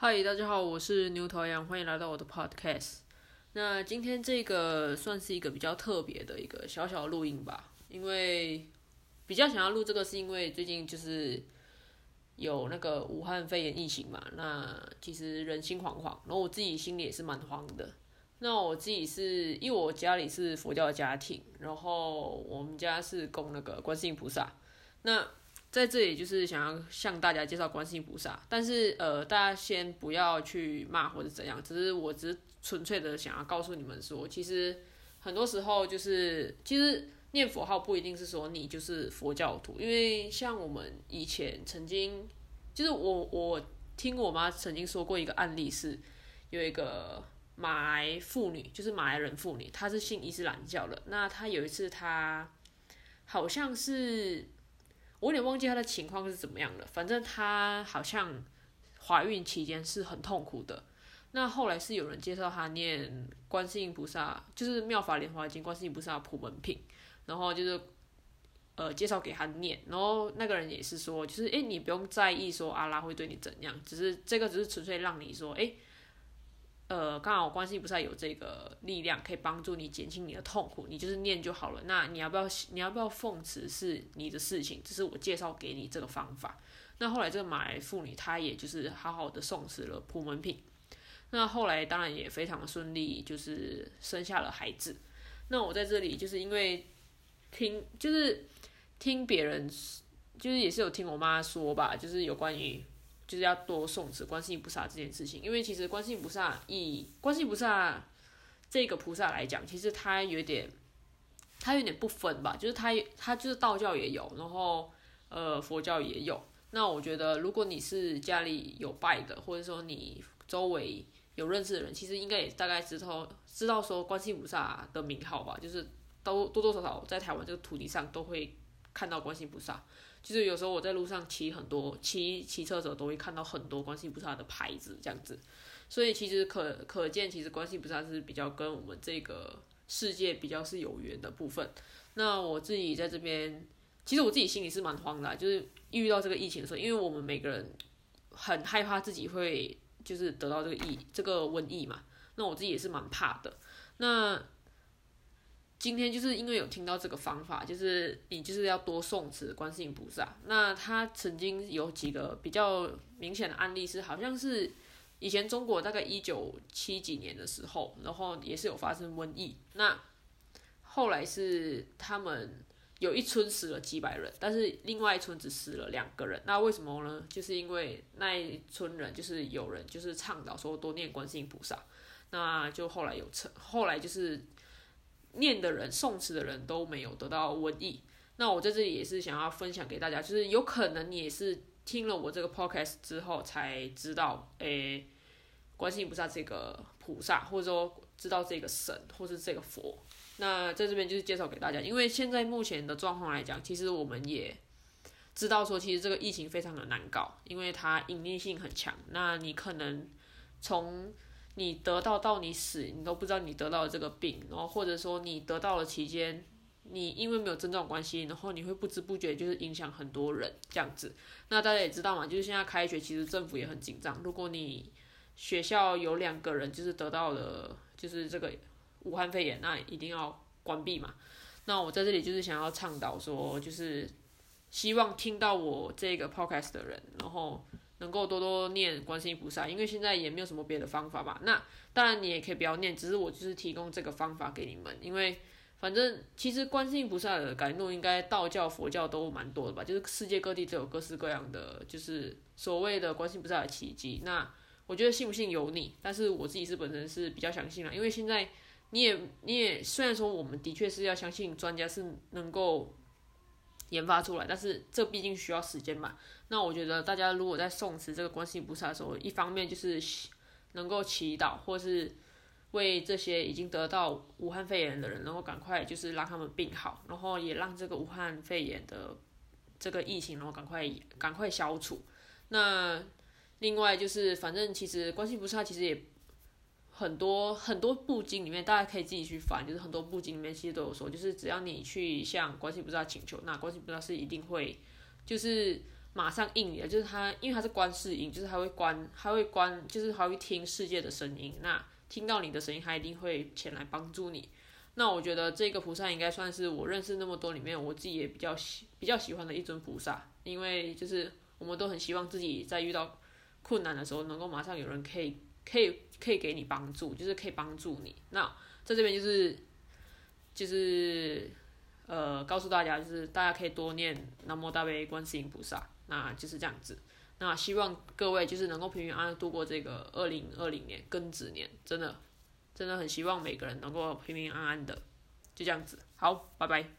嗨，大家好，我是牛头羊，欢迎来到我的 podcast。那今天这个算是一个比较特别的一个小小录音吧，因为比较想要录这个，是因为最近就是有那个武汉肺炎疫情嘛，那其实人心惶惶，然后我自己心里也是蛮慌的。那我自己是因为我家里是佛教的家庭，然后我们家是供那个观世音菩萨，那。在这里就是想要向大家介绍观世音菩萨，但是呃，大家先不要去骂或者怎样，只是我只是纯粹的想要告诉你们说，其实很多时候就是其实念佛号不一定是说你就是佛教徒，因为像我们以前曾经就是我我听我妈曾经说过一个案例是，有一个马来妇女，就是马来人妇女，她是信伊斯兰教的，那她有一次她好像是。我有点忘记她的情况是怎么样的，反正她好像怀孕期间是很痛苦的。那后来是有人介绍她念观世音菩萨，就是妙法莲华经观世音菩萨普门品，然后就是呃介绍给她念，然后那个人也是说，就是诶，你不用在意说阿拉会对你怎样，只是这个只是纯粹让你说诶。呃，刚好关系不是有这个力量可以帮助你减轻你的痛苦，你就是念就好了。那你要不要你要不要奉持是你的事情，只是我介绍给你这个方法。那后来这个马来妇女她也就是好好的送持了普门品，那后来当然也非常的顺利，就是生下了孩子。那我在这里就是因为听就是听别人就是也是有听我妈说吧，就是有关于。就是要多送持观世音菩萨这件事情，因为其实观世音菩萨以观世音菩萨这个菩萨来讲，其实他有点，他有点不分吧，就是他他就是道教也有，然后呃佛教也有。那我觉得如果你是家里有拜的，或者说你周围有认识的人，其实应该也大概知道知道说观世音菩萨的名号吧，就是都多多少少在台湾这个土地上都会看到观世音菩萨。就是有时候我在路上骑很多骑骑车者都会看到很多观世菩萨的牌子这样子，所以其实可可见，其实观世菩萨是比较跟我们这个世界比较是有缘的部分。那我自己在这边，其实我自己心里是蛮慌的，就是遇到这个疫情的时候，因为我们每个人很害怕自己会就是得到这个疫这个瘟疫嘛，那我自己也是蛮怕的。那今天就是因为有听到这个方法，就是你就是要多诵持观世音菩萨。那他曾经有几个比较明显的案例是，好像是以前中国大概一九七几年的时候，然后也是有发生瘟疫。那后来是他们有一村死了几百人，但是另外一村只死了两个人。那为什么呢？就是因为那一村人就是有人就是倡导说多念观世音菩萨，那就后来有成，后来就是。念的人、诵词的人都没有得到瘟疫。那我在这里也是想要分享给大家，就是有可能你也是听了我这个 podcast 之后才知道，诶，观世音菩萨这个菩萨，或者说知道这个神，或是这个佛。那在这边就是介绍给大家，因为现在目前的状况来讲，其实我们也知道说，其实这个疫情非常的难搞，因为它隐匿性很强。那你可能从你得到到你死，你都不知道你得到了这个病，然后或者说你得到了期间，你因为没有症状关系，然后你会不知不觉就是影响很多人这样子。那大家也知道嘛，就是现在开学，其实政府也很紧张。如果你学校有两个人就是得到了就是这个武汉肺炎，那一定要关闭嘛。那我在这里就是想要倡导说，就是希望听到我这个 podcast 的人，然后。能够多多念观世音菩萨，因为现在也没有什么别的方法嘛。那当然你也可以不要念，只是我就是提供这个方法给你们。因为反正其实观世音菩萨的感怒应该道教、佛教都蛮多的吧，就是世界各地都有各式各样的，就是所谓的观世音菩萨的奇迹。那我觉得信不信由你，但是我自己是本身是比较相信了，因为现在你也你也虽然说我们的确是要相信专家是能够。研发出来，但是这毕竟需要时间嘛。那我觉得大家如果在送持这个观世音菩萨的时候，一方面就是能够祈祷，或是为这些已经得到武汉肺炎的人，然后赶快就是让他们病好，然后也让这个武汉肺炎的这个疫情，然后赶快赶快消除。那另外就是，反正其实观世音菩萨其实也。很多很多部经里面，大家可以自己去翻，就是很多部经里面其实都有说，就是只要你去向观世菩萨请求，那观世菩萨是一定会，就是马上应你的，就是他，因为他是观世音，就是他会观，他会观，就是他会听世界的声音。那听到你的声音，他一定会前来帮助你。那我觉得这个菩萨应该算是我认识那么多里面，我自己也比较喜比较喜欢的一尊菩萨，因为就是我们都很希望自己在遇到困难的时候，能够马上有人可以可以可以给你帮助，就是可以帮助你。那在这边就是就是呃告诉大家，就是大家可以多念南无大悲观世音菩萨，那就是这样子。那希望各位就是能够平平安安度过这个二零二零年庚子年，真的。真的很希望每个人能够平平安安的，就这样子，好，拜拜。